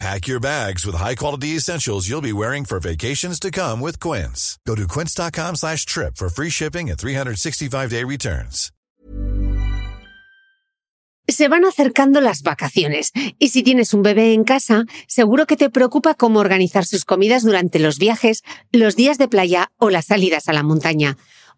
Pack your bags with high-quality essentials you'll be wearing for vacations to come with Quince. Go to quince.com slash trip for free shipping and 365-day returns. Se van acercando las vacaciones y si tienes un bebé en casa, seguro que te preocupa cómo organizar sus comidas durante los viajes, los días de playa o las salidas a la montaña.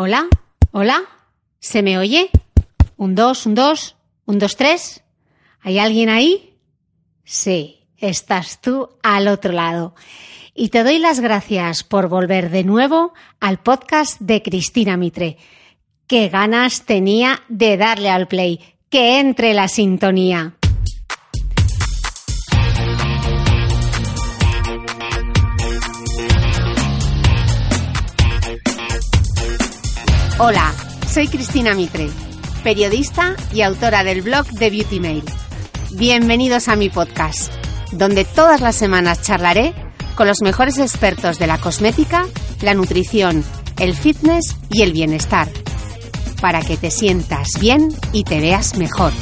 Hola, hola, ¿se me oye? Un dos, un dos, un dos, tres. ¿Hay alguien ahí? Sí, estás tú al otro lado. Y te doy las gracias por volver de nuevo al podcast de Cristina Mitre. Qué ganas tenía de darle al play, que entre la sintonía. Hola, soy Cristina Mitre, periodista y autora del blog de Beauty Mail. Bienvenidos a mi podcast, donde todas las semanas charlaré con los mejores expertos de la cosmética, la nutrición, el fitness y el bienestar, para que te sientas bien y te veas mejor.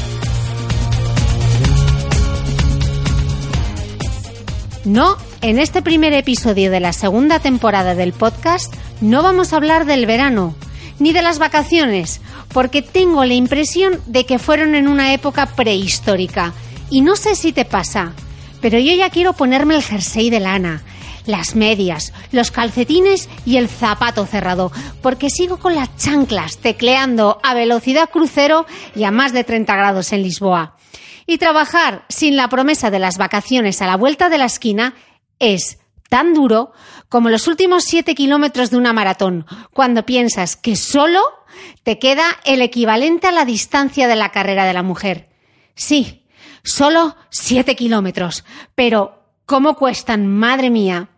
No, en este primer episodio de la segunda temporada del podcast no vamos a hablar del verano, ni de las vacaciones, porque tengo la impresión de que fueron en una época prehistórica. Y no sé si te pasa, pero yo ya quiero ponerme el jersey de lana, las medias, los calcetines y el zapato cerrado, porque sigo con las chanclas tecleando a velocidad crucero y a más de 30 grados en Lisboa. Y trabajar sin la promesa de las vacaciones a la vuelta de la esquina es tan duro como los últimos siete kilómetros de una maratón, cuando piensas que solo te queda el equivalente a la distancia de la carrera de la mujer. Sí, solo siete kilómetros, pero ¿cómo cuestan, madre mía?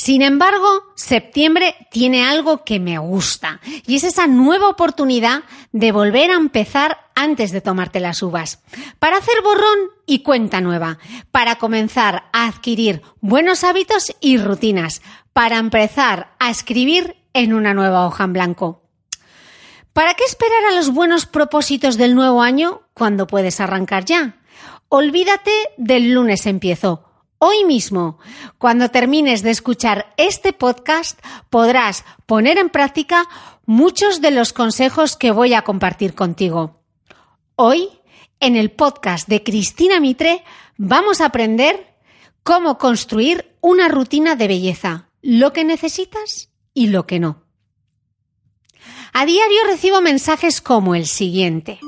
Sin embargo, septiembre tiene algo que me gusta y es esa nueva oportunidad de volver a empezar antes de tomarte las uvas, para hacer borrón y cuenta nueva, para comenzar a adquirir buenos hábitos y rutinas, para empezar a escribir en una nueva hoja en blanco. ¿Para qué esperar a los buenos propósitos del nuevo año cuando puedes arrancar ya? Olvídate del lunes empiezo Hoy mismo, cuando termines de escuchar este podcast, podrás poner en práctica muchos de los consejos que voy a compartir contigo. Hoy, en el podcast de Cristina Mitre, vamos a aprender cómo construir una rutina de belleza, lo que necesitas y lo que no. A diario recibo mensajes como el siguiente.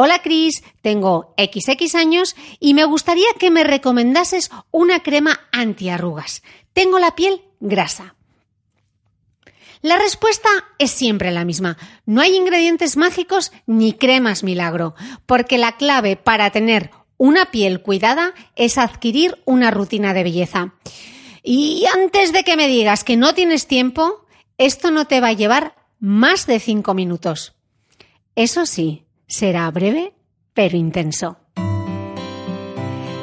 Hola Cris, tengo XX años y me gustaría que me recomendases una crema antiarrugas. Tengo la piel grasa. La respuesta es siempre la misma. No hay ingredientes mágicos ni cremas milagro, porque la clave para tener una piel cuidada es adquirir una rutina de belleza. Y antes de que me digas que no tienes tiempo, esto no te va a llevar más de cinco minutos. Eso sí, será breve pero intenso.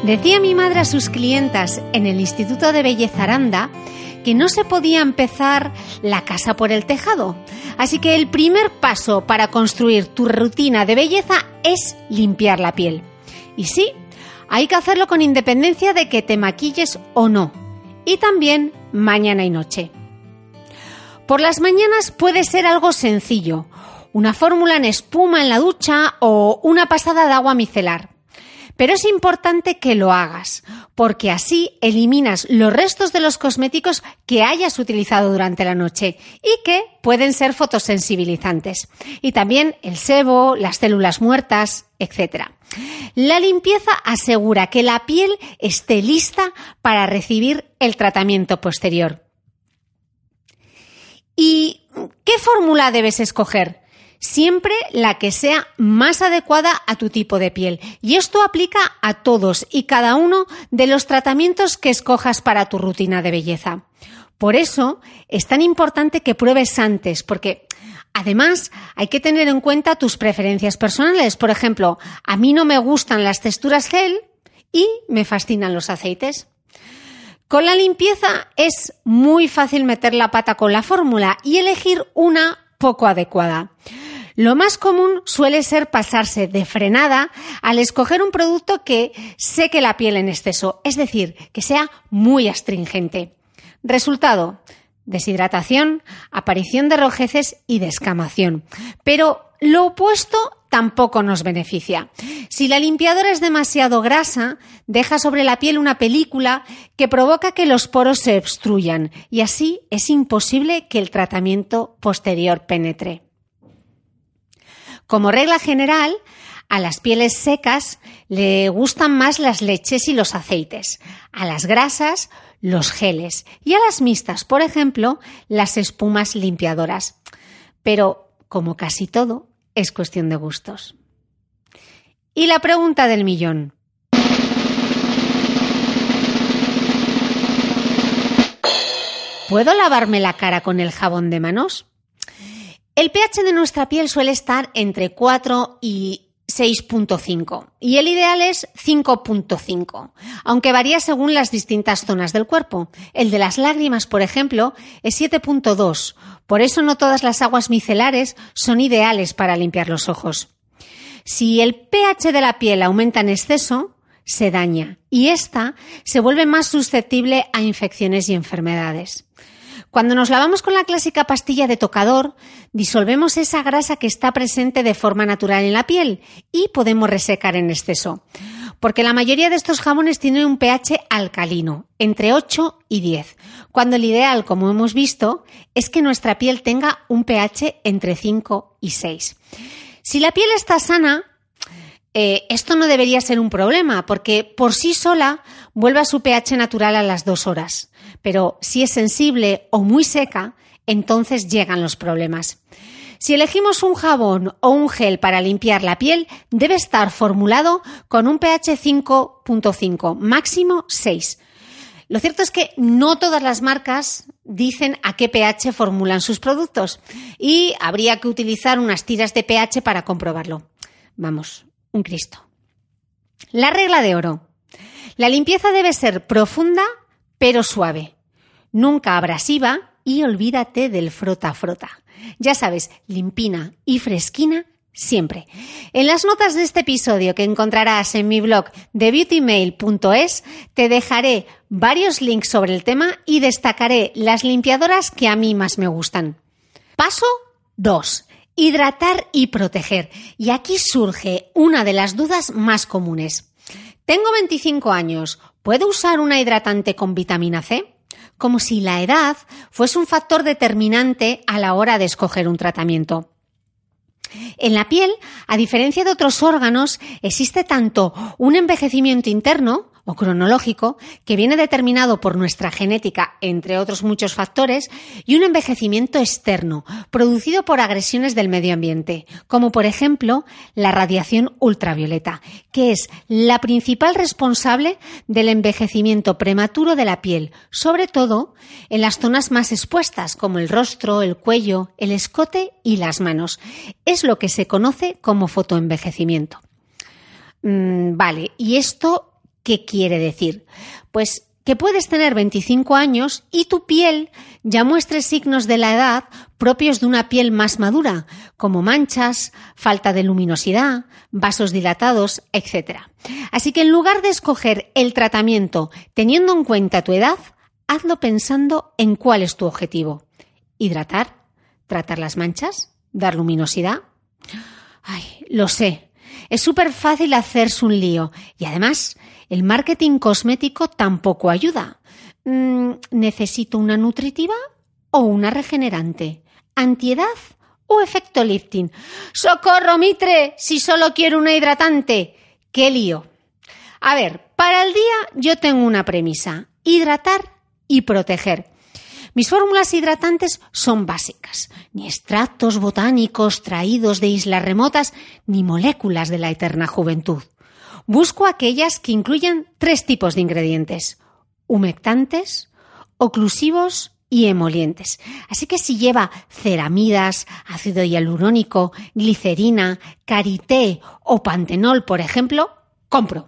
Decía mi madre a sus clientas en el Instituto de Belleza Aranda que no se podía empezar la casa por el tejado. Así que el primer paso para construir tu rutina de belleza es limpiar la piel. Y sí, hay que hacerlo con independencia de que te maquilles o no. Y también mañana y noche. Por las mañanas puede ser algo sencillo, una fórmula en espuma en la ducha o una pasada de agua micelar. Pero es importante que lo hagas, porque así eliminas los restos de los cosméticos que hayas utilizado durante la noche y que pueden ser fotosensibilizantes. Y también el sebo, las células muertas, etc. La limpieza asegura que la piel esté lista para recibir el tratamiento posterior. ¿Y qué fórmula debes escoger? Siempre la que sea más adecuada a tu tipo de piel. Y esto aplica a todos y cada uno de los tratamientos que escojas para tu rutina de belleza. Por eso es tan importante que pruebes antes, porque además hay que tener en cuenta tus preferencias personales. Por ejemplo, a mí no me gustan las texturas gel y me fascinan los aceites. Con la limpieza es muy fácil meter la pata con la fórmula y elegir una poco adecuada. Lo más común suele ser pasarse de frenada al escoger un producto que seque la piel en exceso, es decir, que sea muy astringente. Resultado, deshidratación, aparición de rojeces y descamación. Pero lo opuesto tampoco nos beneficia. Si la limpiadora es demasiado grasa, deja sobre la piel una película que provoca que los poros se obstruyan y así es imposible que el tratamiento posterior penetre. Como regla general, a las pieles secas le gustan más las leches y los aceites, a las grasas los geles y a las mixtas, por ejemplo, las espumas limpiadoras. Pero, como casi todo, es cuestión de gustos. Y la pregunta del millón. ¿Puedo lavarme la cara con el jabón de manos? El pH de nuestra piel suele estar entre 4 y 6.5 y el ideal es 5.5, aunque varía según las distintas zonas del cuerpo. El de las lágrimas, por ejemplo, es 7.2, por eso no todas las aguas micelares son ideales para limpiar los ojos. Si el pH de la piel aumenta en exceso, se daña y ésta se vuelve más susceptible a infecciones y enfermedades. Cuando nos lavamos con la clásica pastilla de tocador, disolvemos esa grasa que está presente de forma natural en la piel y podemos resecar en exceso. Porque la mayoría de estos jabones tienen un pH alcalino, entre 8 y 10, cuando el ideal, como hemos visto, es que nuestra piel tenga un pH entre 5 y 6. Si la piel está sana, eh, esto no debería ser un problema, porque por sí sola vuelve a su pH natural a las dos horas pero si es sensible o muy seca, entonces llegan los problemas. Si elegimos un jabón o un gel para limpiar la piel, debe estar formulado con un pH 5.5, máximo 6. Lo cierto es que no todas las marcas dicen a qué pH formulan sus productos y habría que utilizar unas tiras de pH para comprobarlo. Vamos, un Cristo. La regla de oro. La limpieza debe ser profunda pero suave nunca abrasiva y olvídate del frota frota. Ya sabes, limpina y fresquina siempre. En las notas de este episodio que encontrarás en mi blog de beautymail.es te dejaré varios links sobre el tema y destacaré las limpiadoras que a mí más me gustan. Paso 2. Hidratar y proteger. Y aquí surge una de las dudas más comunes. Tengo 25 años. ¿Puedo usar una hidratante con vitamina C? Como si la edad fuese un factor determinante a la hora de escoger un tratamiento. En la piel, a diferencia de otros órganos, existe tanto un envejecimiento interno, o cronológico que viene determinado por nuestra genética, entre otros muchos factores, y un envejecimiento externo, producido por agresiones del medio ambiente, como por ejemplo la radiación ultravioleta, que es la principal responsable del envejecimiento prematuro de la piel, sobre todo en las zonas más expuestas, como el rostro, el cuello, el escote y las manos. Es lo que se conoce como fotoenvejecimiento. Mm, vale, y esto ¿Qué quiere decir? Pues que puedes tener 25 años y tu piel ya muestre signos de la edad propios de una piel más madura, como manchas, falta de luminosidad, vasos dilatados, etc. Así que en lugar de escoger el tratamiento teniendo en cuenta tu edad, hazlo pensando en cuál es tu objetivo. Hidratar, tratar las manchas, dar luminosidad. Ay, lo sé. Es súper fácil hacerse un lío y además el marketing cosmético tampoco ayuda. Mm, ¿Necesito una nutritiva o una regenerante? ¿Antiedad o efecto lifting? ¡Socorro, Mitre! Si solo quiero una hidratante. ¡Qué lío! A ver, para el día yo tengo una premisa. Hidratar y proteger. Mis fórmulas hidratantes son básicas, ni extractos botánicos traídos de islas remotas, ni moléculas de la eterna juventud. Busco aquellas que incluyan tres tipos de ingredientes, humectantes, oclusivos y emolientes. Así que si lleva ceramidas, ácido hialurónico, glicerina, karité o pantenol, por ejemplo, compro.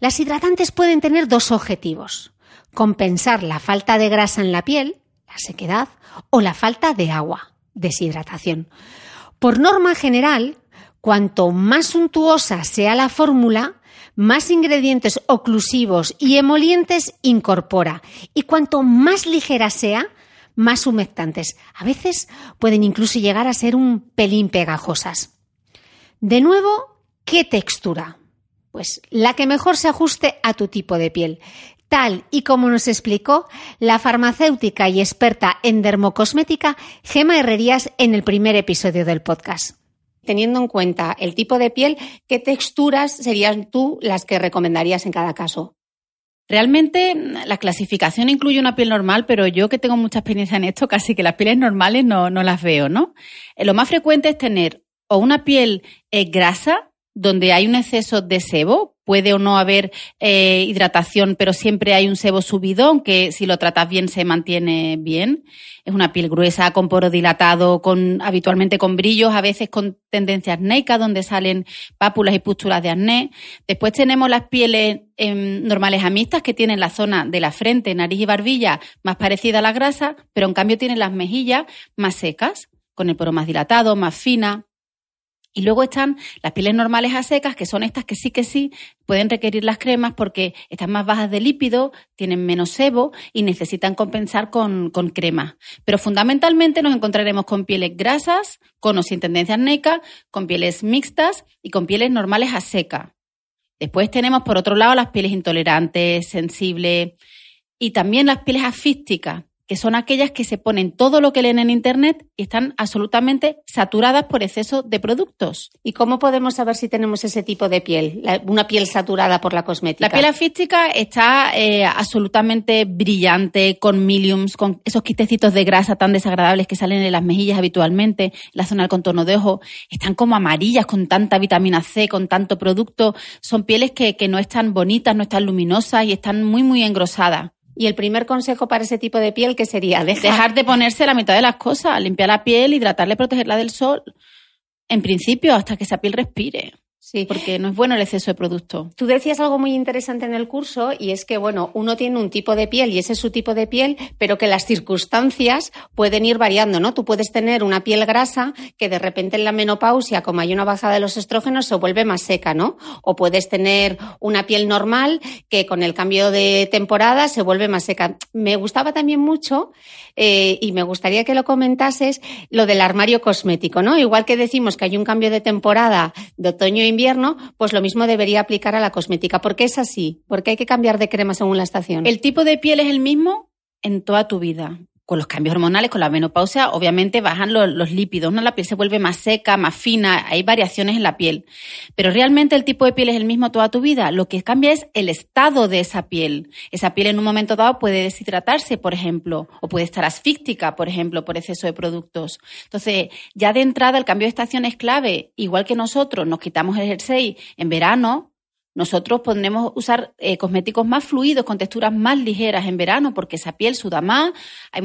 Las hidratantes pueden tener dos objetivos. Compensar la falta de grasa en la piel, la sequedad, o la falta de agua, deshidratación. Por norma general, Cuanto más suntuosa sea la fórmula, más ingredientes oclusivos y emolientes incorpora. Y cuanto más ligera sea, más humectantes. A veces pueden incluso llegar a ser un pelín pegajosas. De nuevo, ¿qué textura? Pues la que mejor se ajuste a tu tipo de piel. Tal y como nos explicó la farmacéutica y experta en dermocosmética Gema Herrerías en el primer episodio del podcast teniendo en cuenta el tipo de piel, ¿qué texturas serían tú las que recomendarías en cada caso? Realmente la clasificación incluye una piel normal, pero yo que tengo mucha experiencia en esto, casi que las pieles normales no, las veo, ¿no? Eh, lo más frecuente es tener o una piel eh, grasa, donde hay un exceso de sebo, puede o no haber eh, hidratación, pero siempre hay un sebo subido, que si lo tratas bien se mantiene bien. Es una piel gruesa, con poro dilatado, con, habitualmente con brillos, a veces con tendencia acnéica, donde salen pápulas y pústulas de acné. Después tenemos las pieles em, normales a mixtas, que tienen la zona de la frente, nariz y barbilla más parecida a la grasa, pero en cambio tienen las mejillas más secas, con el poro más dilatado, más fina. Y luego están las pieles normales a secas, que son estas que sí que sí pueden requerir las cremas porque están más bajas de lípido, tienen menos sebo y necesitan compensar con, con crema. Pero fundamentalmente nos encontraremos con pieles grasas, con o sin tendencia acnéica, con pieles mixtas y con pieles normales a seca. Después tenemos, por otro lado, las pieles intolerantes, sensibles y también las pieles afísticas, que son aquellas que se ponen todo lo que leen en Internet y están absolutamente saturadas por exceso de productos. ¿Y cómo podemos saber si tenemos ese tipo de piel, una piel saturada por la cosmética? La piel afística está eh, absolutamente brillante, con miliums, con esos quitecitos de grasa tan desagradables que salen en las mejillas habitualmente, la zona del contorno de ojo. Están como amarillas con tanta vitamina C, con tanto producto. Son pieles que, que no están bonitas, no están luminosas y están muy, muy engrosadas. Y el primer consejo para ese tipo de piel, que sería? Dejar... de ponerse la mitad de las cosas, limpiar la piel, hidratarla y protegerla del sol, en principio, hasta que esa piel respire. Sí. Porque no es bueno el exceso de producto. Tú decías algo muy interesante en el curso y es que, bueno, uno tiene un tipo de piel y ese es su tipo de piel, pero que las circunstancias pueden ir variando, ¿no? Tú puedes tener una piel grasa que de repente en la menopausia, como hay una bajada de los estrógenos, se vuelve más seca, ¿no? O puedes tener una piel normal que con el cambio de temporada se vuelve más seca. Me gustaba también mucho eh, y me gustaría que lo comentases lo del armario cosmético, ¿no? Igual que decimos que hay un cambio de temporada de otoño e invierno, pues lo mismo debería aplicar a la cosmética. ¿Por qué es así? ¿Por qué hay que cambiar de crema según la estación? El tipo de piel es el mismo en toda tu vida con los cambios hormonales, con la menopausia, obviamente bajan los, lípidos, ¿no? La piel se vuelve más seca, más fina, hay variaciones en la piel. Pero realmente el tipo de piel es el mismo toda tu vida. Lo que cambia es el estado de esa piel. Esa piel en un momento dado puede deshidratarse, por ejemplo, o puede estar asfíctica, por ejemplo, por exceso de productos. Entonces, ya de entrada el cambio de estación es clave. Igual que nosotros nos quitamos el jersey en verano, nosotros podremos usar eh, cosméticos más fluidos, con texturas más ligeras en verano, porque esa piel suda más, hay,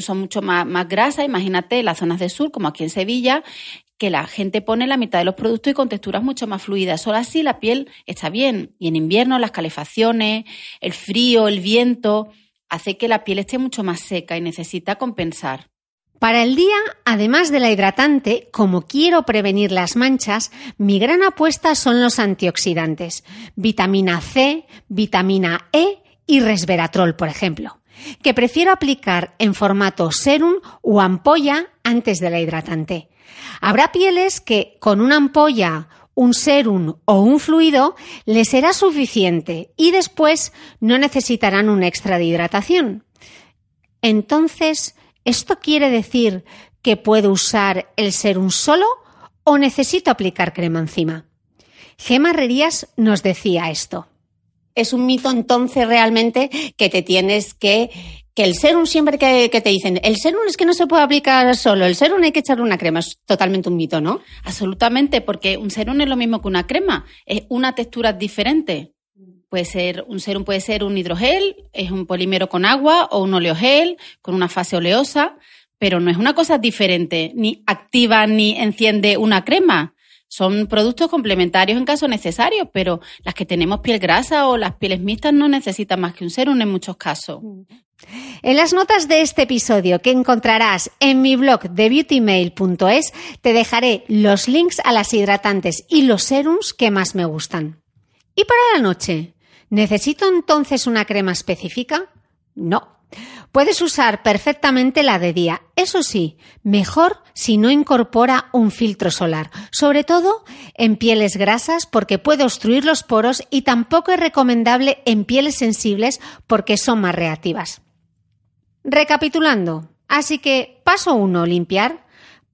son mucho más, más grasas. Imagínate las zonas de sur, como aquí en Sevilla, que la gente pone la mitad de los productos y con texturas mucho más fluidas. Solo así la piel está bien. Y en invierno las calefacciones, el frío, el viento, hace que la piel esté mucho más seca y necesita compensar. Para el día, además de la hidratante, como quiero prevenir las manchas, mi gran apuesta son los antioxidantes, vitamina C, vitamina E y resveratrol, por ejemplo, que prefiero aplicar en formato serum o ampolla antes de la hidratante. Habrá pieles que con una ampolla, un serum o un fluido les será suficiente y después no necesitarán un extra de hidratación. Entonces, ¿esto quiere decir que puedo usar el serum solo o necesito aplicar crema encima? Gema Herrerías nos decía esto. Es un mito entonces realmente que te tienes que que el serum siempre que, te dicen, el serum es que no se puede aplicar solo, el serum hay que echarle una crema, es totalmente un mito, ¿no? Absolutamente, porque un serum es lo mismo que una crema, es una textura diferente. Puede ser, un serum puede ser un hidrogel, es un polímero con agua o un oleogel con una fase oleosa, pero no es una cosa diferente, ni activa ni enciende una crema. Son productos complementarios en caso necesario, pero las que tenemos piel grasa o las pieles mixtas no necesitan más que un serum en muchos casos. En las notas de este episodio que encontrarás en mi blog de beautymail.es te dejaré los links a las hidratantes y los serums que más me gustan. ¿Y para la noche? ¿Necesito entonces una crema específica? No. Puedes usar perfectamente la de día. Eso sí, mejor si no incorpora un filtro solar, sobre todo en pieles grasas porque puede obstruir los poros y tampoco es recomendable en pieles sensibles porque son más reactivas. Recapitulando, así que paso 1, limpiar,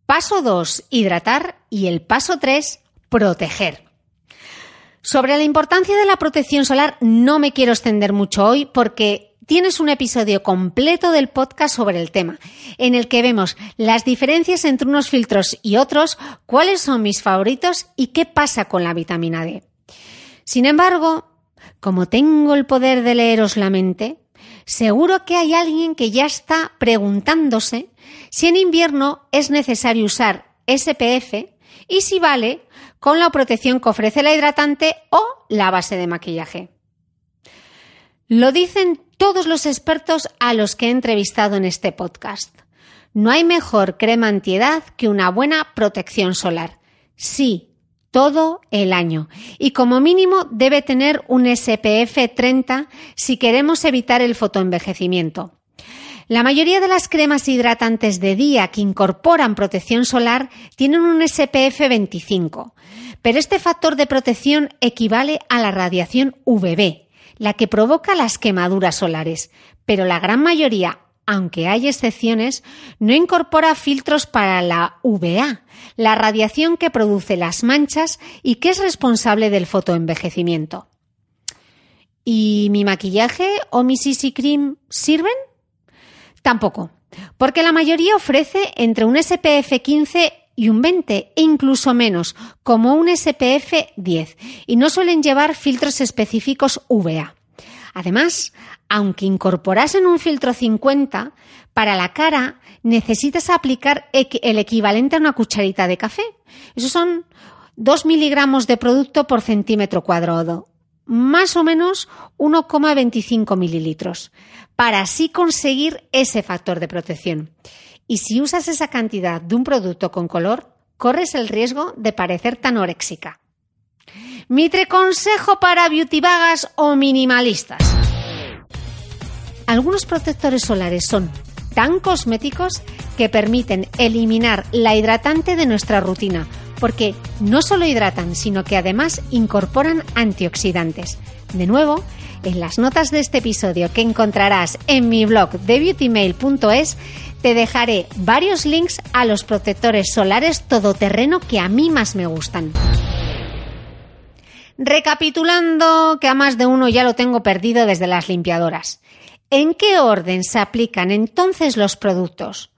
paso 2, hidratar y el paso 3, proteger. Sobre la importancia de la protección solar no me quiero extender mucho hoy porque tienes un episodio completo del podcast sobre el tema, en el que vemos las diferencias entre unos filtros y otros, cuáles son mis favoritos y qué pasa con la vitamina D. Sin embargo, como tengo el poder de leeros la mente, Seguro que hay alguien que ya está preguntándose si en invierno es necesario usar SPF y si vale con la protección que ofrece la hidratante o la base de maquillaje. Lo dicen todos los expertos a los que he entrevistado en este podcast. No hay mejor crema antiedad que una buena protección solar. Sí, todo el año y como mínimo debe tener un SPF 30 si queremos evitar el fotoenvejecimiento. La mayoría de las cremas hidratantes de día que incorporan protección solar tienen un SPF 25, pero este factor de protección equivale a la radiación UVB, la que provoca las quemaduras solares, pero la gran mayoría aunque hay excepciones, no incorpora filtros para la UVA, la radiación que produce las manchas y que es responsable del fotoenvejecimiento. ¿Y mi maquillaje o mi CC Cream sirven? Tampoco, porque la mayoría ofrece entre un SPF 15 y un 20 e incluso menos, como un SPF 10, y no suelen llevar filtros específicos UVA. Además, aunque incorporasen un filtro 50, para la cara necesitas aplicar el equivalente a una cucharita de café. Esos son 2 miligramos de producto por centímetro cuadrado, más o menos 1,25 mililitros, para así conseguir ese factor de protección. Y si usas esa cantidad de un producto con color, corres el riesgo de parecer tan oréxica. Mitre consejo para beauty vagas o minimalistas. Algunos protectores solares son tan cosméticos que permiten eliminar la hidratante de nuestra rutina, porque no solo hidratan, sino que además incorporan antioxidantes. De nuevo, en las notas de este episodio que encontrarás en mi blog de beautymail.es, te dejaré varios links a los protectores solares todoterreno que a mí más me gustan. Recapitulando, que a más de uno ya lo tengo perdido desde las limpiadoras. ¿En qué orden se aplican entonces los productos?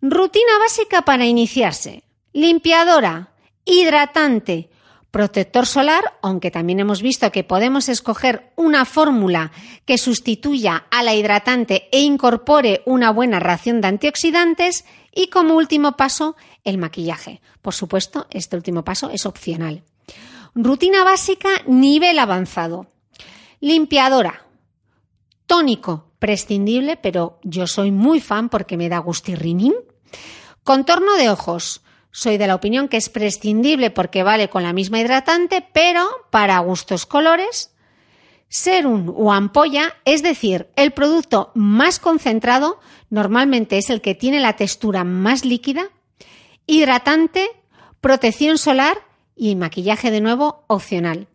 Rutina básica para iniciarse. Limpiadora, hidratante, protector solar, aunque también hemos visto que podemos escoger una fórmula que sustituya a la hidratante e incorpore una buena ración de antioxidantes y como último paso, el maquillaje. Por supuesto, este último paso es opcional. Rutina básica, nivel avanzado. Limpiadora. Tónico, prescindible, pero yo soy muy fan porque me da gustirrinín. Contorno de ojos. Soy de la opinión que es prescindible porque vale con la misma hidratante, pero para gustos colores. Serum o ampolla, es decir, el producto más concentrado, normalmente es el que tiene la textura más líquida. Hidratante, protección solar y maquillaje de nuevo opcional.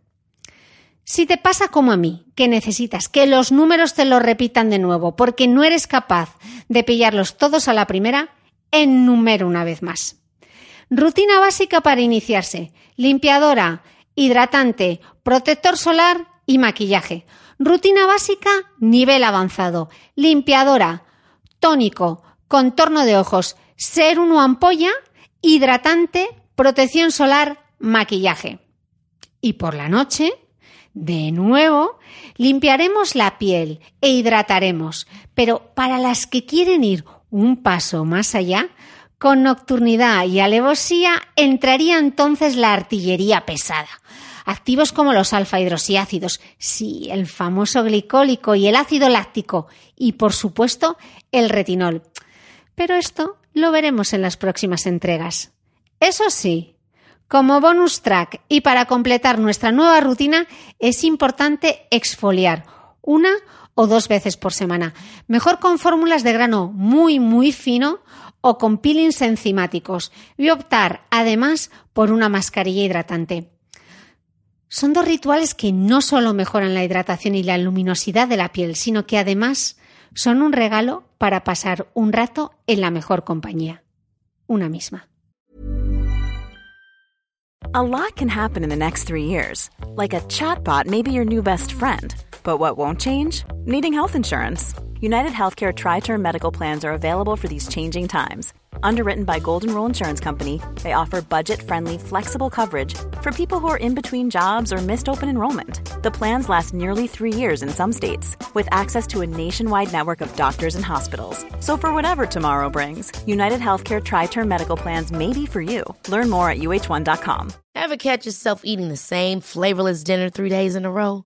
Si te pasa como a mí, que necesitas que los números te lo repitan de nuevo porque no eres capaz de pillarlos todos a la primera, enumero una vez más. Rutina básica para iniciarse. Limpiadora, hidratante, protector solar y maquillaje. Rutina básica, nivel avanzado. Limpiadora, tónico, contorno de ojos, ser uno ampolla, hidratante, protección solar, maquillaje. Y por la noche, de nuevo, limpiaremos la piel e hidrataremos. Pero para las que quieren ir un paso más allá, con nocturnidad y alevosía entraría entonces la artillería pesada. Activos como los alfa-hidroxiácidos, sí, el famoso glicólico y el ácido láctico, y por supuesto el retinol. Pero esto lo veremos en las próximas entregas. Eso sí, como bonus track y para completar nuestra nueva rutina es importante exfoliar una o dos veces por semana, mejor con fórmulas de grano muy muy fino o con peelings enzimáticos y optar además por una mascarilla hidratante. Son dos rituales que no solo mejoran la hidratación y la luminosidad de la piel, sino que además son un regalo para pasar un rato en la mejor compañía, una misma. A lot can happen in the next three years, like a chatbot may your new best friend. But what won't change? Needing health insurance. United Healthcare Tri Term Medical Plans are available for these changing times. Underwritten by Golden Rule Insurance Company, they offer budget friendly, flexible coverage for people who are in between jobs or missed open enrollment. The plans last nearly three years in some states, with access to a nationwide network of doctors and hospitals. So, for whatever tomorrow brings, United Healthcare Tri Term Medical Plans may be for you. Learn more at uh1.com. Ever catch yourself eating the same flavorless dinner three days in a row?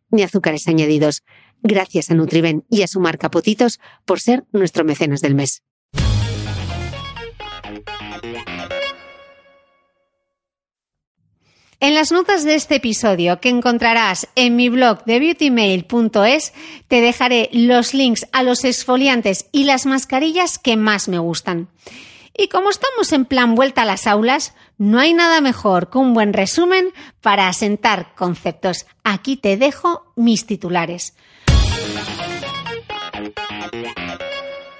ni azúcares añadidos. Gracias a Nutriben y a su marca Potitos por ser nuestro mecenas del mes. En las notas de este episodio que encontrarás en mi blog de beautymail.es te dejaré los links a los exfoliantes y las mascarillas que más me gustan. Y como estamos en plan vuelta a las aulas, no hay nada mejor que un buen resumen para asentar conceptos. Aquí te dejo mis titulares.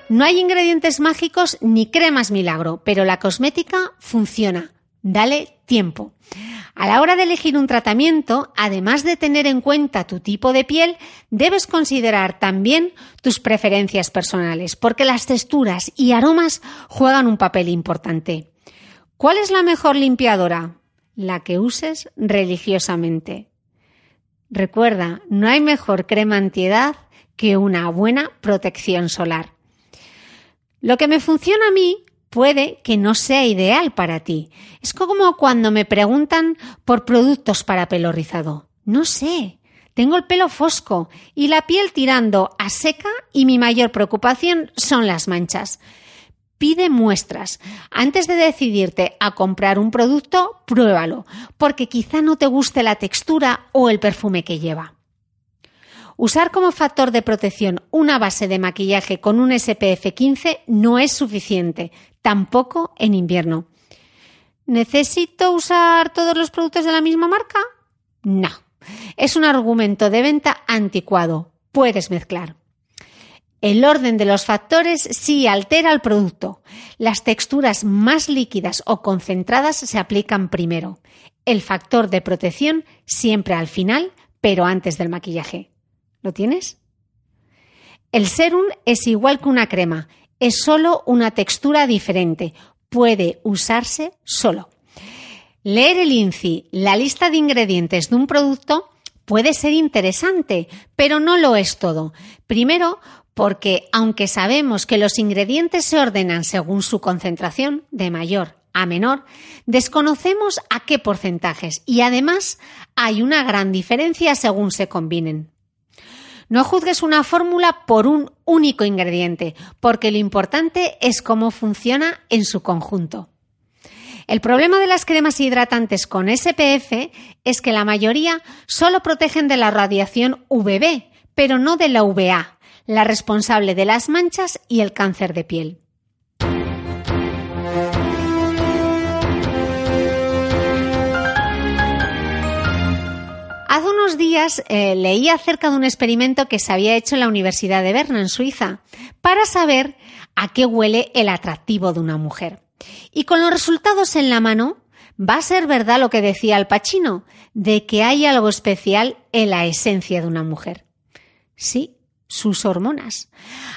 No hay ingredientes mágicos ni cremas milagro, pero la cosmética funciona. Dale tiempo. A la hora de elegir un tratamiento, además de tener en cuenta tu tipo de piel, debes considerar también tus preferencias personales, porque las texturas y aromas juegan un papel importante. ¿Cuál es la mejor limpiadora? La que uses religiosamente. Recuerda, no hay mejor crema antiedad que una buena protección solar. Lo que me funciona a mí puede que no sea ideal para ti. Es como cuando me preguntan por productos para pelo rizado. No sé. Tengo el pelo fosco y la piel tirando a seca y mi mayor preocupación son las manchas. Pide muestras. Antes de decidirte a comprar un producto, pruébalo, porque quizá no te guste la textura o el perfume que lleva. Usar como factor de protección una base de maquillaje con un SPF 15 no es suficiente, tampoco en invierno. ¿Necesito usar todos los productos de la misma marca? No. Es un argumento de venta anticuado. Puedes mezclar. El orden de los factores sí altera el producto. Las texturas más líquidas o concentradas se aplican primero. El factor de protección siempre al final, pero antes del maquillaje. ¿Lo tienes? El serum es igual que una crema, es solo una textura diferente, puede usarse solo. Leer el INCI, la lista de ingredientes de un producto, puede ser interesante, pero no lo es todo. Primero, porque aunque sabemos que los ingredientes se ordenan según su concentración, de mayor a menor, desconocemos a qué porcentajes y además hay una gran diferencia según se combinen. No juzgues una fórmula por un único ingrediente, porque lo importante es cómo funciona en su conjunto. El problema de las cremas hidratantes con SPF es que la mayoría solo protegen de la radiación UVB, pero no de la UVA, la responsable de las manchas y el cáncer de piel. Unos días eh, leí acerca de un experimento que se había hecho en la Universidad de Berna, en Suiza, para saber a qué huele el atractivo de una mujer. Y con los resultados en la mano, va a ser verdad lo que decía el Pachino, de que hay algo especial en la esencia de una mujer. Sí, sus hormonas.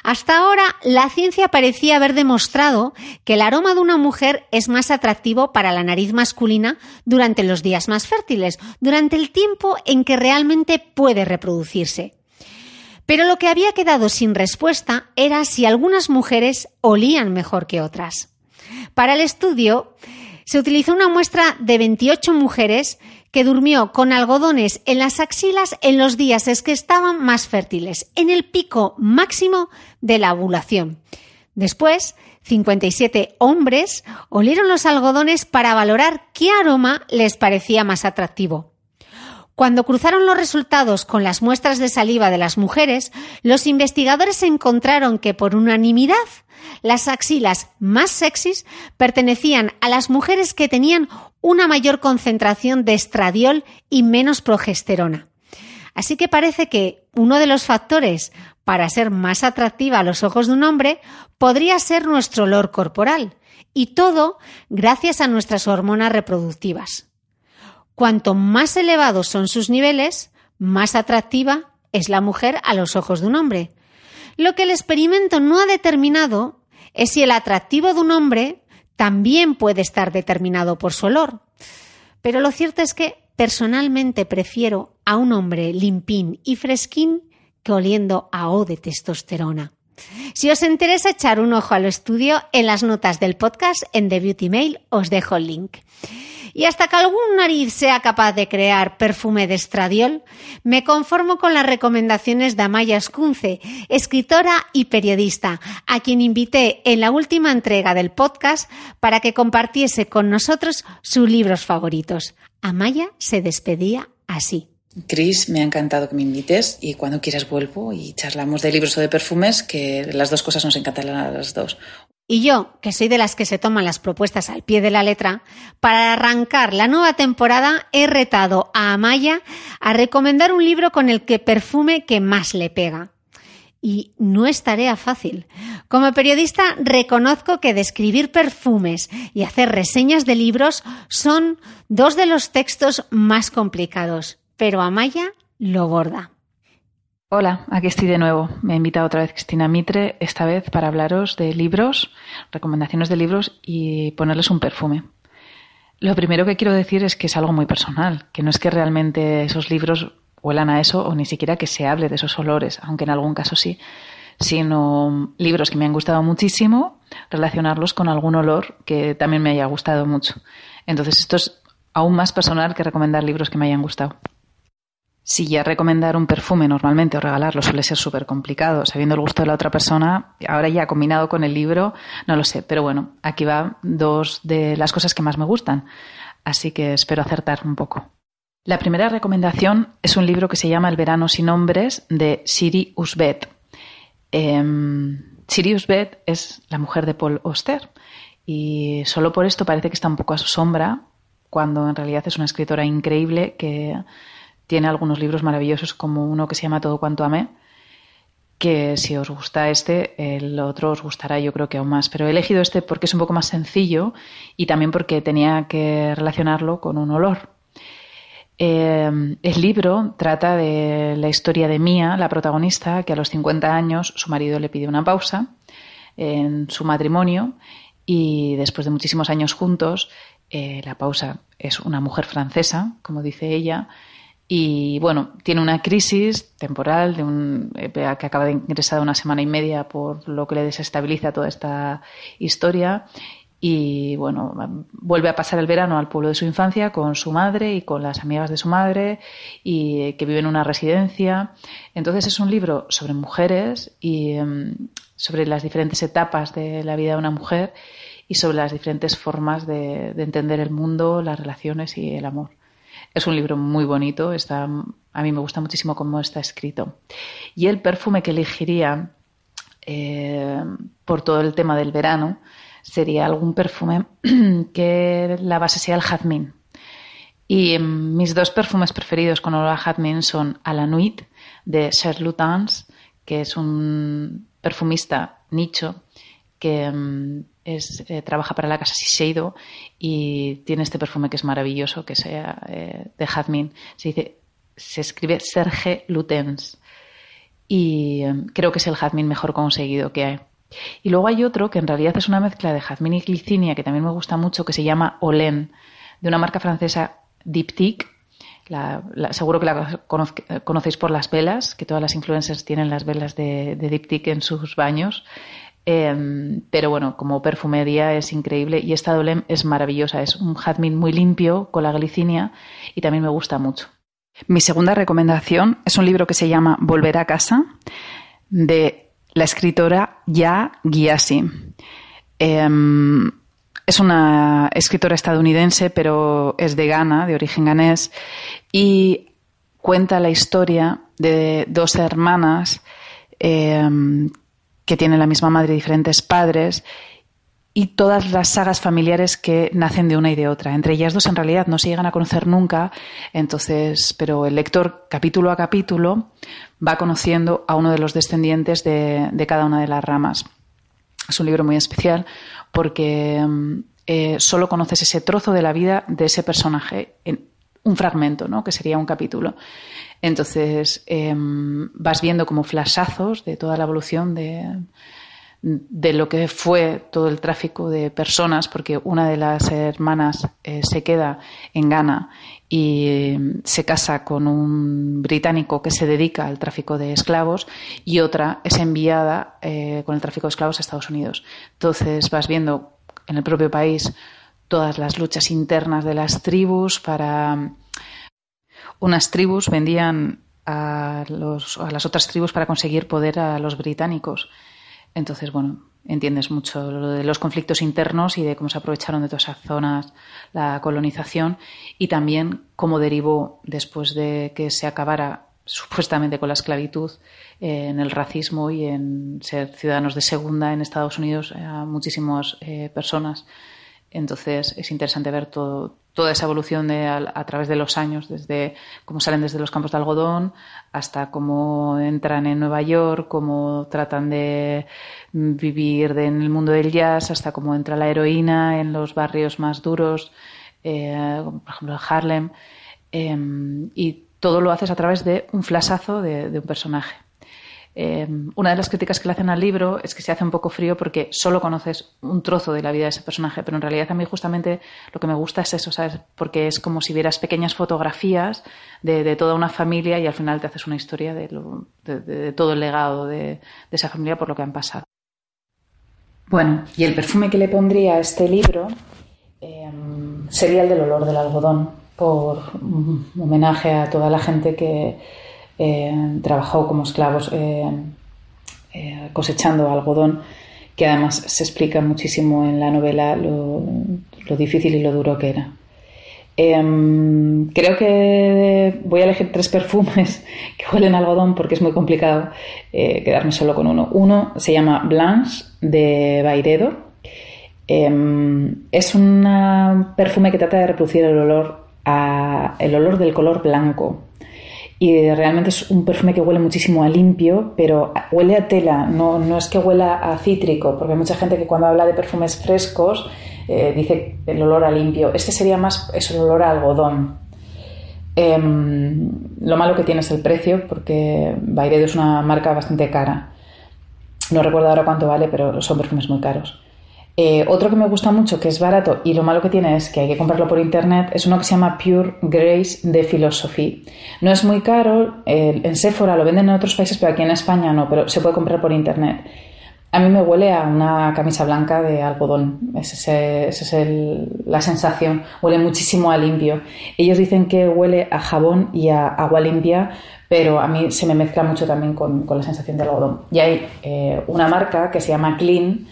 Hasta ahora, la ciencia parecía haber demostrado que el aroma de una mujer es más atractivo para la nariz masculina durante los días más fértiles, durante el tiempo en que realmente puede reproducirse. Pero lo que había quedado sin respuesta era si algunas mujeres olían mejor que otras. Para el estudio, se utilizó una muestra de 28 mujeres que durmió con algodones en las axilas en los días en que estaban más fértiles, en el pico máximo de la ovulación. Después, 57 hombres olieron los algodones para valorar qué aroma les parecía más atractivo. Cuando cruzaron los resultados con las muestras de saliva de las mujeres, los investigadores encontraron que por unanimidad las axilas más sexys pertenecían a las mujeres que tenían una mayor concentración de estradiol y menos progesterona. Así que parece que uno de los factores para ser más atractiva a los ojos de un hombre podría ser nuestro olor corporal, y todo gracias a nuestras hormonas reproductivas. Cuanto más elevados son sus niveles, más atractiva es la mujer a los ojos de un hombre. Lo que el experimento no ha determinado es si el atractivo de un hombre también puede estar determinado por su olor. Pero lo cierto es que personalmente prefiero a un hombre limpín y fresquín que oliendo a O de testosterona. Si os interesa echar un ojo al estudio, en las notas del podcast en The Beauty Mail os dejo el link. Y hasta que algún nariz sea capaz de crear perfume de estradiol, me conformo con las recomendaciones de Amaya Escunce, escritora y periodista, a quien invité en la última entrega del podcast para que compartiese con nosotros sus libros favoritos. Amaya se despedía así. Cris, me ha encantado que me invites y cuando quieras vuelvo y charlamos de libros o de perfumes, que las dos cosas nos encantan a las dos. Y yo, que soy de las que se toman las propuestas al pie de la letra, para arrancar la nueva temporada he retado a Amaya a recomendar un libro con el que perfume que más le pega. y no es tarea fácil. Como periodista reconozco que describir perfumes y hacer reseñas de libros son dos de los textos más complicados, pero Amaya lo borda. Hola, aquí estoy de nuevo. Me ha invitado otra vez Cristina Mitre, esta vez para hablaros de libros, recomendaciones de libros y ponerles un perfume. Lo primero que quiero decir es que es algo muy personal, que no es que realmente esos libros huelan a eso o ni siquiera que se hable de esos olores, aunque en algún caso sí, sino libros que me han gustado muchísimo, relacionarlos con algún olor que también me haya gustado mucho. Entonces esto es aún más personal que recomendar libros que me hayan gustado. Si ya recomendar un perfume normalmente o regalarlo suele ser súper complicado, sabiendo el gusto de la otra persona, ahora ya combinado con el libro, no lo sé. Pero bueno, aquí va dos de las cosas que más me gustan, así que espero acertar un poco. La primera recomendación es un libro que se llama El verano sin hombres de Siri Usbet. Eh, Siri Usbet es la mujer de Paul Auster y solo por esto parece que está un poco a su sombra, cuando en realidad es una escritora increíble que tiene algunos libros maravillosos como uno que se llama Todo cuanto amé, que si os gusta este, el otro os gustará yo creo que aún más. Pero he elegido este porque es un poco más sencillo y también porque tenía que relacionarlo con un olor. Eh, el libro trata de la historia de Mía, la protagonista, que a los 50 años su marido le pide una pausa en su matrimonio y después de muchísimos años juntos, eh, la pausa es una mujer francesa, como dice ella, y bueno, tiene una crisis temporal de un, eh, que acaba de ingresar una semana y media por lo que le desestabiliza toda esta historia y bueno, vuelve a pasar el verano al pueblo de su infancia con su madre y con las amigas de su madre y que vive en una residencia. Entonces es un libro sobre mujeres y em, sobre las diferentes etapas de la vida de una mujer y sobre las diferentes formas de, entender el mundo, las relaciones y el amor. Es un libro muy bonito, está, a mí me gusta muchísimo cómo está escrito. Y el perfume que elegiría eh, por todo el tema del verano, sería algún perfume que la base sea el jazmín. Y mis dos perfumes preferidos con olor a jazmín son A la Nuit de Cher Lutens, que es un perfumista nicho que mm, eh, trabaja para la casa Shiseido y tiene este perfume que es maravilloso, que sea eh, de jazmín. Se dice, se escribe Serge Lutens y em, creo que es el jazmín mejor conseguido que hay. Y luego hay otro que en realidad es una mezcla de jazmín y glicinia que también me gusta mucho, que se llama Olen, de una marca francesa Diptyque. seguro que la conocéis por las velas, que todas las influencers tienen las velas de, de Diptyque en sus baños. Em, pero bueno, como perfumería es increíble y esta Olen es maravillosa. Es un jazmín muy limpio con la glicinia y también me gusta mucho. Mi segunda recomendación es un libro que se llama Volver a casa de la escritora Ya Gyasi. Em, es una escritora estadounidense, pero es de Ghana, de origen ganés, y cuenta la historia de dos hermanas em, que tienen la misma madre y diferentes padres y todas las sagas familiares que nacen de una y de otra. Entre ellas dos en realidad no se llegan a conocer nunca, entonces, pero el lector capítulo a capítulo va conociendo a uno de los descendientes de, cada una de las ramas. Es un libro muy especial porque mm, eh, solo conoces ese trozo de la vida de ese personaje, un fragmento, ¿no? que sería un capítulo. Entonces em, vas viendo como flashazos de toda la evolución de, de lo que fue todo el tráfico de personas, porque una de las hermanas eh, se queda en Ghana y eh, se casa con un británico que se dedica al tráfico de esclavos y otra es enviada eh, con el tráfico de esclavos a Estados Unidos. Entonces vas viendo en el propio país todas las luchas internas de las tribus para unas tribus vendían a, los, las otras tribus para conseguir poder a los británicos. Entonces, bueno, entiendes mucho lo de los conflictos internos y de cómo se aprovecharon de todas esas zonas la colonización y también cómo derivó después de que se acabara supuestamente con la esclavitud en el racismo y en ser ciudadanos de segunda en Estados Unidos a muchísimas eh, personas Entonces es interesante ver todo, toda esa evolución de, a, través de los años, desde cómo salen desde los campos de algodón hasta cómo entran en Nueva York, cómo tratan de vivir en el mundo del jazz, hasta cómo entra la heroína en los barrios más duros, eh, por ejemplo Harlem. Em, y todo lo haces a través de un flasazo de un personaje. Eh, una de las críticas que le hacen al libro es que se hace un poco frío porque solo conoces un trozo de la vida de ese personaje, pero en realidad a mí justamente lo que me gusta es eso, ¿sabes? Porque es como si vieras pequeñas fotografías de, toda una familia y al final te haces una historia de, todo el legado de, esa familia por lo que han pasado. Bueno, y el perfume que le pondría a este libro eh, sería el del olor del algodón, por homenaje a toda la gente que eh, trabajó como esclavos eh, eh, cosechando algodón, que además se explica muchísimo en la novela lo, difícil y lo duro que era. Em, creo que voy a elegir tres perfumes que huelen algodón porque es muy complicado quedarme solo con uno. Uno se llama Blanche de Bairedo. Em, es un perfume que trata de reproducir el olor, a, el olor del color blanco y realmente es un perfume que huele muchísimo a limpio, pero huele a tela, no, no es que huela a cítrico, porque hay mucha gente que cuando habla de perfumes frescos eh, dice el olor a limpio. Este sería más es el olor a algodón. Em, lo malo que tiene es el precio, porque Bairedo es una marca bastante cara. No recuerdo ahora cuánto vale, pero son perfumes muy caros. Eh, otro que me gusta mucho, que es barato y lo malo que tiene es que hay que comprarlo por internet, es uno que se llama Pure Grace de Philosophy. No es muy caro, en Sephora lo venden en otros países, pero aquí en España no, pero se puede comprar por internet. A mí me huele a una camisa blanca de algodón, esa es, la sensación, huele muchísimo a limpio. Ellos dicen que huele a jabón y a agua limpia, pero a mí se me mezcla mucho también con, la sensación de algodón. Y hay eh, una marca que se llama Clean,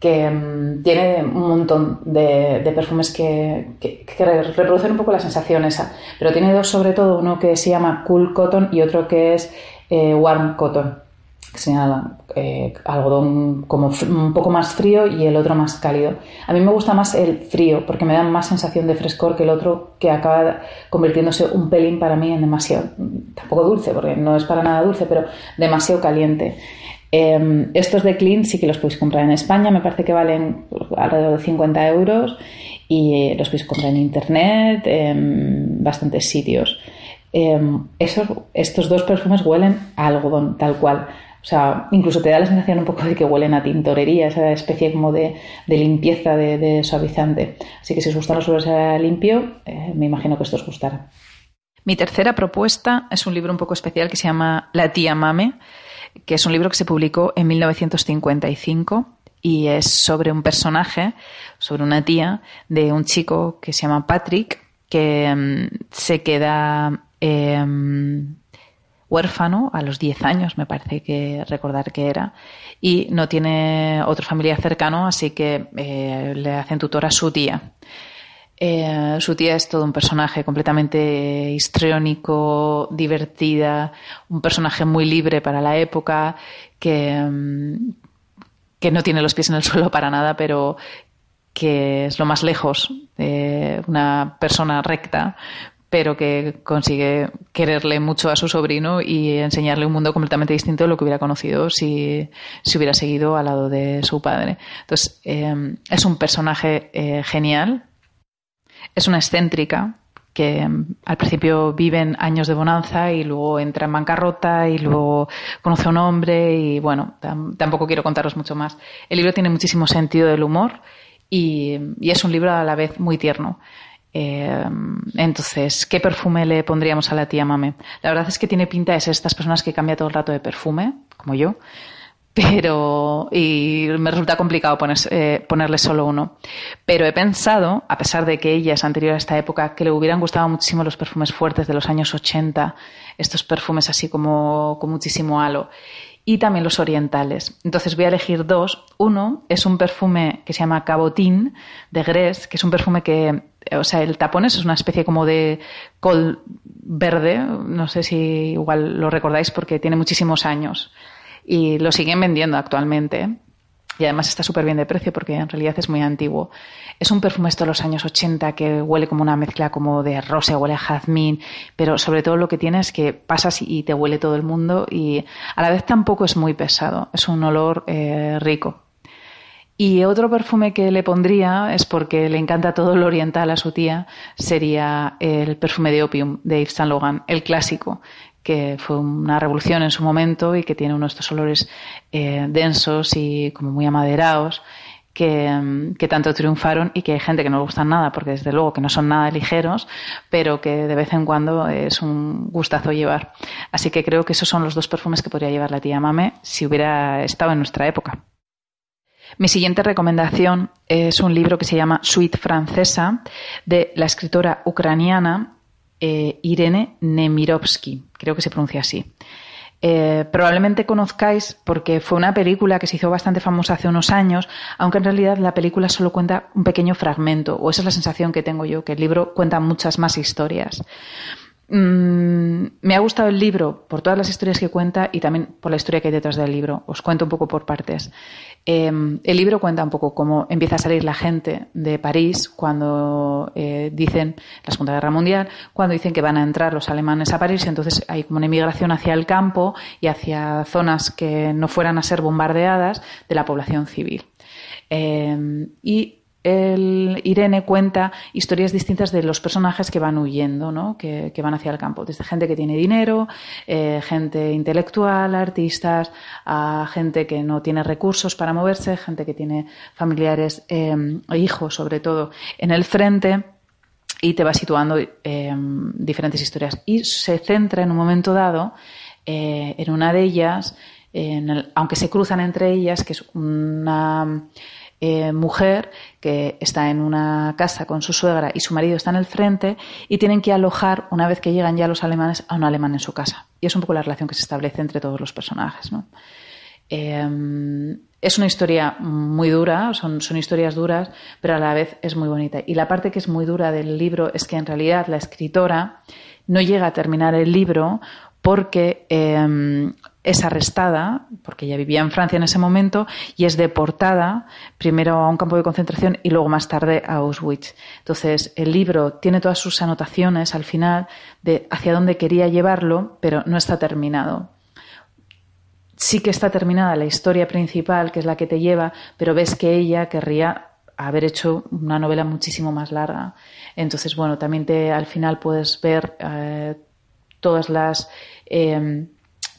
que mm, tiene un montón de, perfumes que, reproducen un poco la sensación esa, pero tiene dos sobre todo, uno que se llama Cool Cotton y otro que es eh, Warm Cotton, que se llama eh, algodón como un poco más frío y el otro más cálido. A mí me gusta más el frío porque me da más sensación de frescor que el otro que acaba convirtiéndose un pelín para mí en demasiado, tampoco dulce porque no es para nada dulce, pero demasiado caliente. Em, estos de Clean sí que los podéis comprar en España, me parece que valen alrededor de 50 euros y eh, los podéis comprar en internet, en bastantes sitios. Em, estos dos perfumes huelen a algodón, tal cual. O sea, incluso te da la sensación un poco de que huelen a tintorería, esa especie como de, limpieza, de, suavizante. Así que si os gustan los olores limpio, eh, me imagino que esto os gustará. Mi tercera propuesta es un libro un poco especial que se llama La tía Mame que es un libro que se publicó en 1955 y es sobre un personaje, sobre una tía de un chico que se llama Patrick, que mm, se queda em, huérfano a los 10 años, me parece que recordar que era, y no tiene otro familiar cercano, así que eh, le hacen tutor a su tía. Eh, su tía es todo un personaje completamente histriónico, divertida, un personaje muy libre para la época, que, mm, que no tiene los pies en el suelo para nada, pero que es lo más lejos una persona recta, pero que consigue quererle mucho a su sobrino y enseñarle un mundo completamente distinto de lo que hubiera conocido si, si hubiera seguido al lado de su padre. Entonces, eh, es un personaje eh, genial, es una excéntrica que mm, al principio vive en años de bonanza y luego entra en bancarrota y luego conoce a un hombre y bueno, tampoco quiero contaros mucho más. El libro tiene muchísimo sentido del humor y, es un libro a la vez muy tierno. Eh, entonces, ¿qué perfume le pondríamos a la tía Mame? La verdad es que tiene pinta de ser estas personas que cambia todo el rato de perfume, como yo pero y me resulta complicado eh, ponerle solo uno. Pero he pensado, a pesar de que ella es anterior a esta época, que le hubieran gustado muchísimo los perfumes fuertes de los años 80, estos perfumes así como con muchísimo halo, y también los orientales. Entonces voy a elegir dos. Uno es un perfume que se llama Cabotín de Grès, que es un perfume que, o sea, el tapón es una especie como de col verde, no sé si igual lo recordáis porque tiene muchísimos años y lo siguen vendiendo actualmente. y además está súper bien de precio porque en realidad es muy antiguo. Es un perfume esto de los años 80 que huele como una mezcla como de rosa, huele a jazmín, pero sobre todo lo que tiene es que pasas y te huele todo el mundo y a la vez tampoco es muy pesado, es un olor eh, rico. Y otro perfume que le pondría es porque le encanta todo lo oriental a su tía, sería el perfume de Opium de Yves Saint Laurent, el clásico, que fue una revolución en su momento y que tiene unos estos olores eh, densos y como muy amaderados que, que, tanto triunfaron y que hay gente que no le gustan nada, porque desde luego que no son nada ligeros, pero que de vez en cuando es un gustazo llevar. Así que creo que esos son los dos perfumes que podría llevar la tía Mame si hubiera estado en nuestra época. Mi siguiente recomendación es un libro que se llama Suite Francesa de la escritora ucraniana eh, Irene Nemirovsky, creo que se pronuncia así. Eh, probablemente conozcáis porque fue una película que se hizo bastante famosa hace unos años, aunque en realidad la película solo cuenta un pequeño fragmento, o esa es la sensación que tengo yo, que el libro cuenta muchas más historias. Mm, me ha gustado el libro por todas las historias que cuenta y también por la historia que hay detrás del libro. Os cuento un poco por partes. Em, el libro cuenta un poco cómo empieza a salir la gente de París cuando eh, dicen, la Segunda Guerra Mundial, cuando dicen que van a entrar los alemanes a París, entonces hay como una inmigración hacia el campo y hacia zonas que no fueran a ser bombardeadas de la población civil. Em, y el Irene cuenta historias distintas de los personajes que van huyendo, ¿no? que, van hacia el campo. Desde gente que tiene dinero, eh, gente intelectual, artistas, a gente que no tiene recursos para moverse, gente que tiene familiares, eh, hijos sobre todo, en el frente y te va situando eh, diferentes historias. Y se centra en un momento dado en una de ellas, aunque se cruzan entre ellas, que es una eh, mujer que está en una casa con su suegra y su marido está en el frente y tienen que alojar, una vez que llegan ya los alemanes, a un alemán en su casa. Y es un poco la relación que se establece entre todos los personajes. Eh, es una historia muy dura, son, son, historias duras, pero a la vez es muy bonita. Y la parte que es muy dura del libro es que en realidad la escritora no llega a terminar el libro porque eh, es arrestada, porque ella vivía en Francia en ese momento, y es deportada primero a un campo de concentración y luego más tarde a Auschwitz. Entonces, el libro tiene todas sus anotaciones al final de hacia dónde quería llevarlo, pero no está terminado. Sí que está terminada la historia principal, que es la que te lleva, pero ves que ella querría haber hecho una novela muchísimo más larga. Entonces, bueno, también te, al final puedes ver eh, todas las... Eh,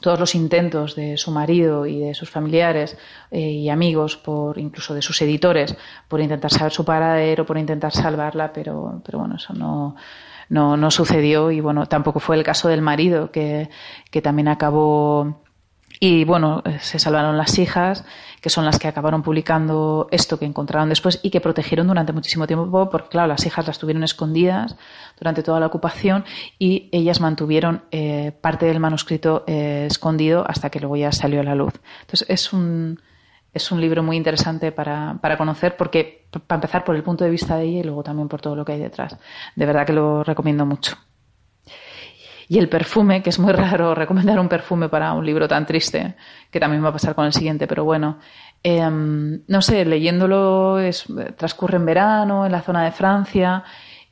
todos los intentos de su marido y de sus familiares eh, y amigos, por incluso de sus editores, por intentar saber su paradero, por intentar salvarla, pero, pero bueno, eso no, no, no sucedió y bueno, tampoco fue el caso del marido, que, que también acabó y bueno, eh, se salvaron las hijas, que son las que acabaron publicando esto que encontraron después y que protegieron durante muchísimo tiempo, porque claro, las hijas las tuvieron escondidas durante toda la ocupación y ellas mantuvieron eh, parte del manuscrito eh, escondido hasta que luego ya salió a la luz. Entonces es un, es un libro muy interesante para, para conocer porque, para empezar, por el punto de vista de ella y luego también por todo lo que hay detrás. De verdad que lo recomiendo mucho. Y el perfume, que es muy raro recomendar un perfume para un libro tan triste, que también va a pasar con el siguiente, pero bueno, em, no sé, leyéndolo es, transcurre en verano, en la zona de Francia,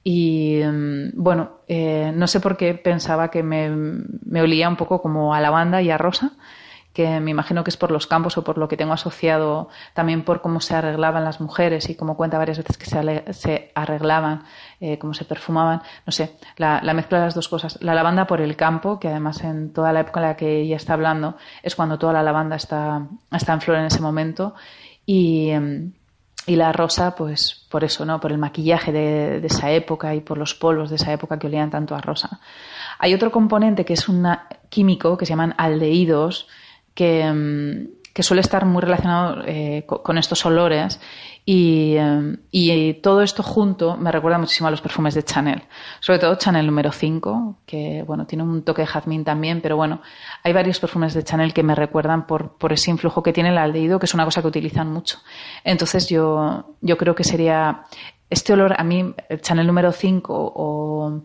y em, bueno, eh, no sé por qué pensaba que me, me olía un poco como a lavanda y a rosa que me imagino que es por los campos o por lo que tengo asociado también por cómo se arreglaban las mujeres y como cuenta varias veces que se, arreglaban, eh, cómo se perfumaban, no sé, la, mezcla de las dos cosas. La lavanda por el campo, que además en toda la época en la que ella está hablando es cuando toda la lavanda está, está en flor en ese momento y, y la rosa, pues por eso, ¿no? Por el maquillaje de, de, esa época y por los polvos de esa época que olían tanto a rosa. Hay otro componente que es un químico que se llaman aldehídos, Mm, que, suele estar muy relacionado eh, con, estos olores y, mm, y, todo esto junto me recuerda muchísimo a los perfumes de Chanel, sobre todo Chanel número 5, que bueno, tiene un toque de jazmín también, pero bueno, hay varios perfumes de Chanel que me recuerdan por, por ese influjo que tiene el aldehído, que es una cosa que utilizan mucho. Entonces yo, yo creo que sería este olor, a mí, Chanel número 5 o,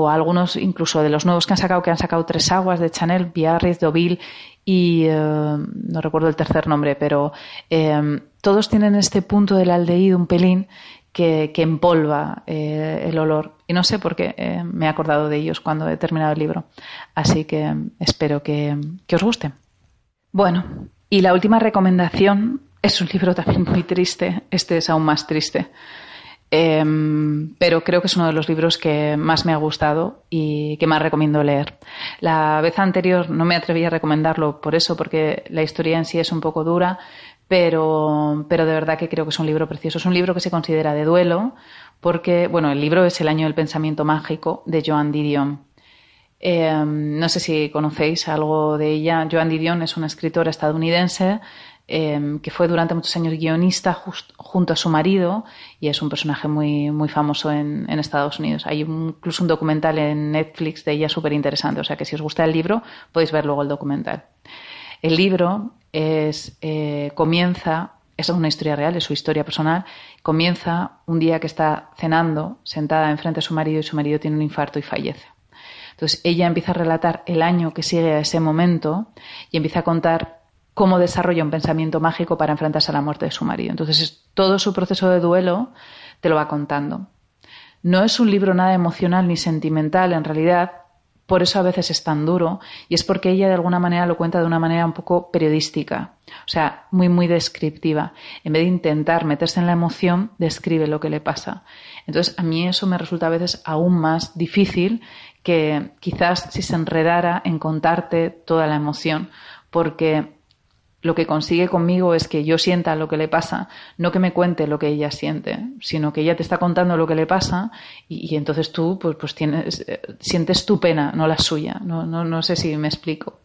o algunos incluso de los nuevos que han sacado, que han sacado tres aguas de Chanel, Biarritz, Deauville y eh, no recuerdo el tercer nombre, pero eh, todos tienen este punto del aldehído un pelín que, empolva eh, el olor. Y no sé por qué eh, me he acordado de ellos cuando he terminado el libro. Así que espero que, que os guste. Bueno, y la última recomendación es un libro también muy triste. Este es aún más triste. Em, pero creo que es uno de los libros que más me ha gustado y que más recomiendo leer. La vez anterior no me atreví a recomendarlo por eso, porque la historia en sí es un poco dura, pero, pero de verdad que creo que es un libro precioso. Es un libro que se considera de duelo, porque, bueno, el libro es El año del pensamiento mágico de Joan Didion. Em, no sé si conocéis algo de ella. Joan Didion es una escritora estadounidense Em, que fue durante muchos años guionista junto a su marido y es un personaje muy, muy famoso en, Estados Unidos. Hay incluso un documental en Netflix de ella súper interesante, o sea que si os gusta el libro podéis ver luego el documental. El libro es, eh, comienza, es una historia real, es su historia personal, comienza un día que está cenando sentada enfrente de su marido y su marido tiene un infarto y fallece. Entonces ella empieza a relatar el año que sigue a ese momento y empieza a contar cómo desarrolla un pensamiento mágico para enfrentarse a la muerte de su marido. Entonces, todo su proceso de duelo te lo va contando. No es un libro nada emocional ni sentimental, en realidad, por eso a veces es tan duro, y es porque ella de alguna manera lo cuenta de una manera un poco periodística, o sea, muy, muy descriptiva. En vez de intentar meterse en la emoción, describe lo que le pasa. Entonces, a mí eso me resulta a veces aún más difícil que quizás si se enredara en contarte toda la emoción, porque lo que consigue conmigo es que yo sienta lo que le pasa, no que me cuente lo que ella siente, sino que ella te está contando lo que le pasa y, entonces tú pues, pues tienes, eh, sientes tu pena, no la suya. No, no, no sé si me explico.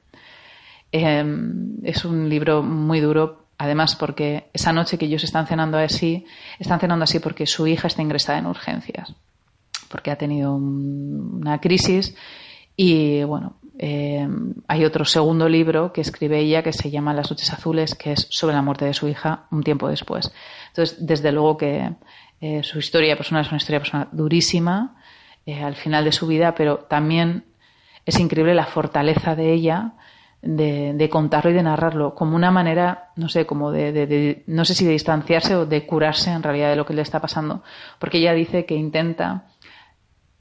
Em, es un libro muy duro, además porque esa noche que ellos están cenando así, están cenando así porque su hija está ingresada en urgencias, porque ha tenido una crisis y bueno, eh, hay otro segundo libro que escribe ella que se llama Las noches azules, que es sobre la muerte de su hija un tiempo después. Entonces, desde luego que eh, su historia personal es una historia personal durísima eh, al final de su vida, pero también es increíble la fortaleza de ella de, contarlo y de narrarlo como una manera, no sé, como de, no sé si de distanciarse o de curarse en realidad de lo que le está pasando, porque ella dice que intenta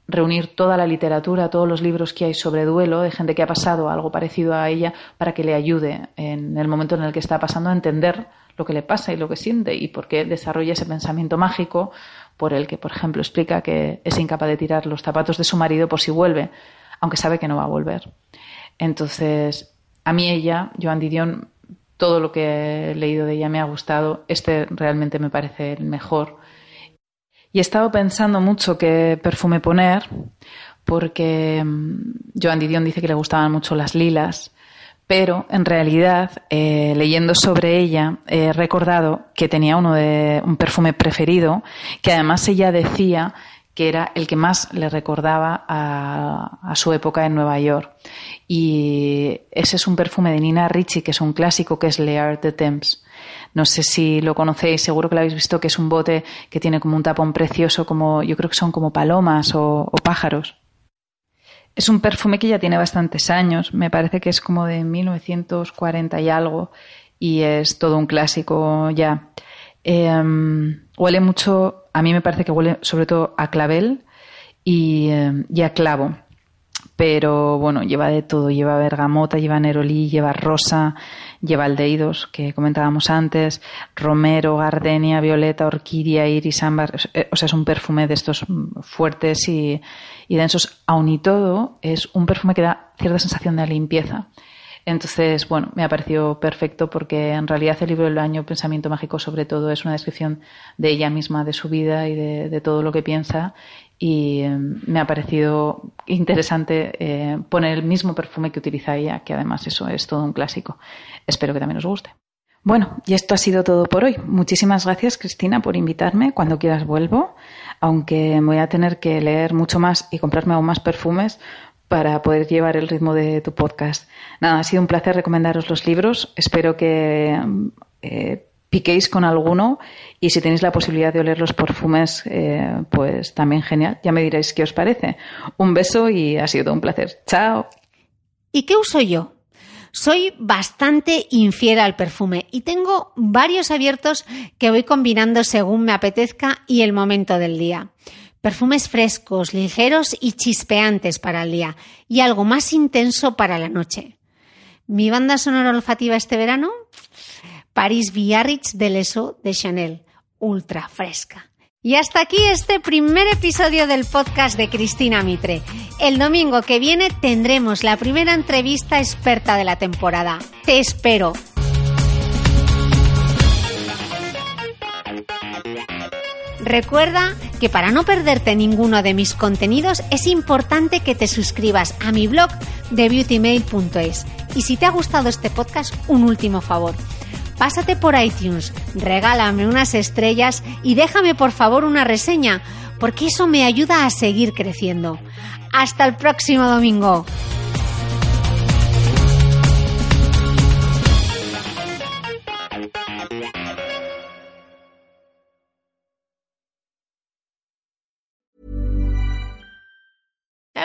reunir toda la literatura, todos los libros que hay sobre duelo, de gente que ha pasado algo parecido a ella, para que le ayude en el momento en el que está pasando a entender lo que le pasa y lo que siente y por qué desarrolla ese pensamiento mágico por el que, por ejemplo, explica que es incapaz de tirar los zapatos de su marido por si vuelve, aunque sabe que no va a volver. Entonces, a mí ella, Joan Didion, todo lo que he leído de ella me ha gustado. Este realmente me parece el mejor y he estado pensando mucho qué perfume poner, porque mm, Joan Didion dice que le gustaban mucho las lilas, pero en realidad, eh, leyendo sobre ella, he recordado que tenía uno de un perfume preferido, que además ella decía que era el que más le recordaba a, su época en Nueva York. Y ese es un perfume de Nina Ricci, que es un clásico, que es Le Art de Temps. No sé si lo conocéis, seguro que lo habéis visto, que es un bote que tiene como un tapón precioso, como yo creo que son como palomas o, pájaros. Es un perfume que ya tiene bastantes años, me parece que es como de 1940 y algo, y es todo un clásico ya. Em, huele mucho, a mí me parece que huele sobre todo a clavel y, em, y a clavo pero bueno, lleva de todo, lleva bergamota, lleva nerolí, lleva rosa, lleva aldehídos, que comentábamos antes, romero, gardenia, violeta, orquídea, iris, ámbar, eh, o sea, es un perfume de estos fuertes y, y densos, aun y todo, es un perfume que da cierta sensación de limpieza. Entonces, bueno, me ha parecido perfecto porque en realidad el libro del año, Pensamiento Mágico, sobre todo, es una descripción de ella misma, de su vida y de, todo lo que piensa. Y eh, me ha parecido interesante eh, poner el mismo perfume que utiliza ella, que además eso es todo un clásico. Espero que también os guste. Bueno, y esto ha sido todo por hoy. Muchísimas gracias, Cristina, por invitarme. Cuando quieras vuelvo, aunque voy a tener que leer mucho más y comprarme aún más perfumes para poder llevar el ritmo de tu podcast. Nada, ha sido un placer recomendaros los libros. Espero que eh, piquéis con alguno y si tenéis la posibilidad de oler los perfumes, eh, pues también genial. Ya me diréis qué os parece. Un beso y ha sido un placer. Chao. ¿Y qué uso yo? Soy bastante infiel al perfume y tengo varios abiertos que voy combinando según me apetezca y el momento del día. Perfumes frescos, ligeros y chispeantes para el día y algo más intenso para la noche. Mi banda sonora olfativa este verano, Paris Biarritz de Leso de Chanel, ultra fresca. Y hasta aquí este primer episodio del podcast de Cristina Mitre. El domingo que viene tendremos la primera entrevista experta de la temporada. Te espero. Recuerda que para no perderte ninguno de mis contenidos es importante que te suscribas a mi blog de beautymail.es. Y si te ha gustado este podcast, un último favor pásate por iTunes, regálame unas estrellas y déjame por favor una reseña, porque eso me ayuda a seguir creciendo. Hasta el próximo domingo.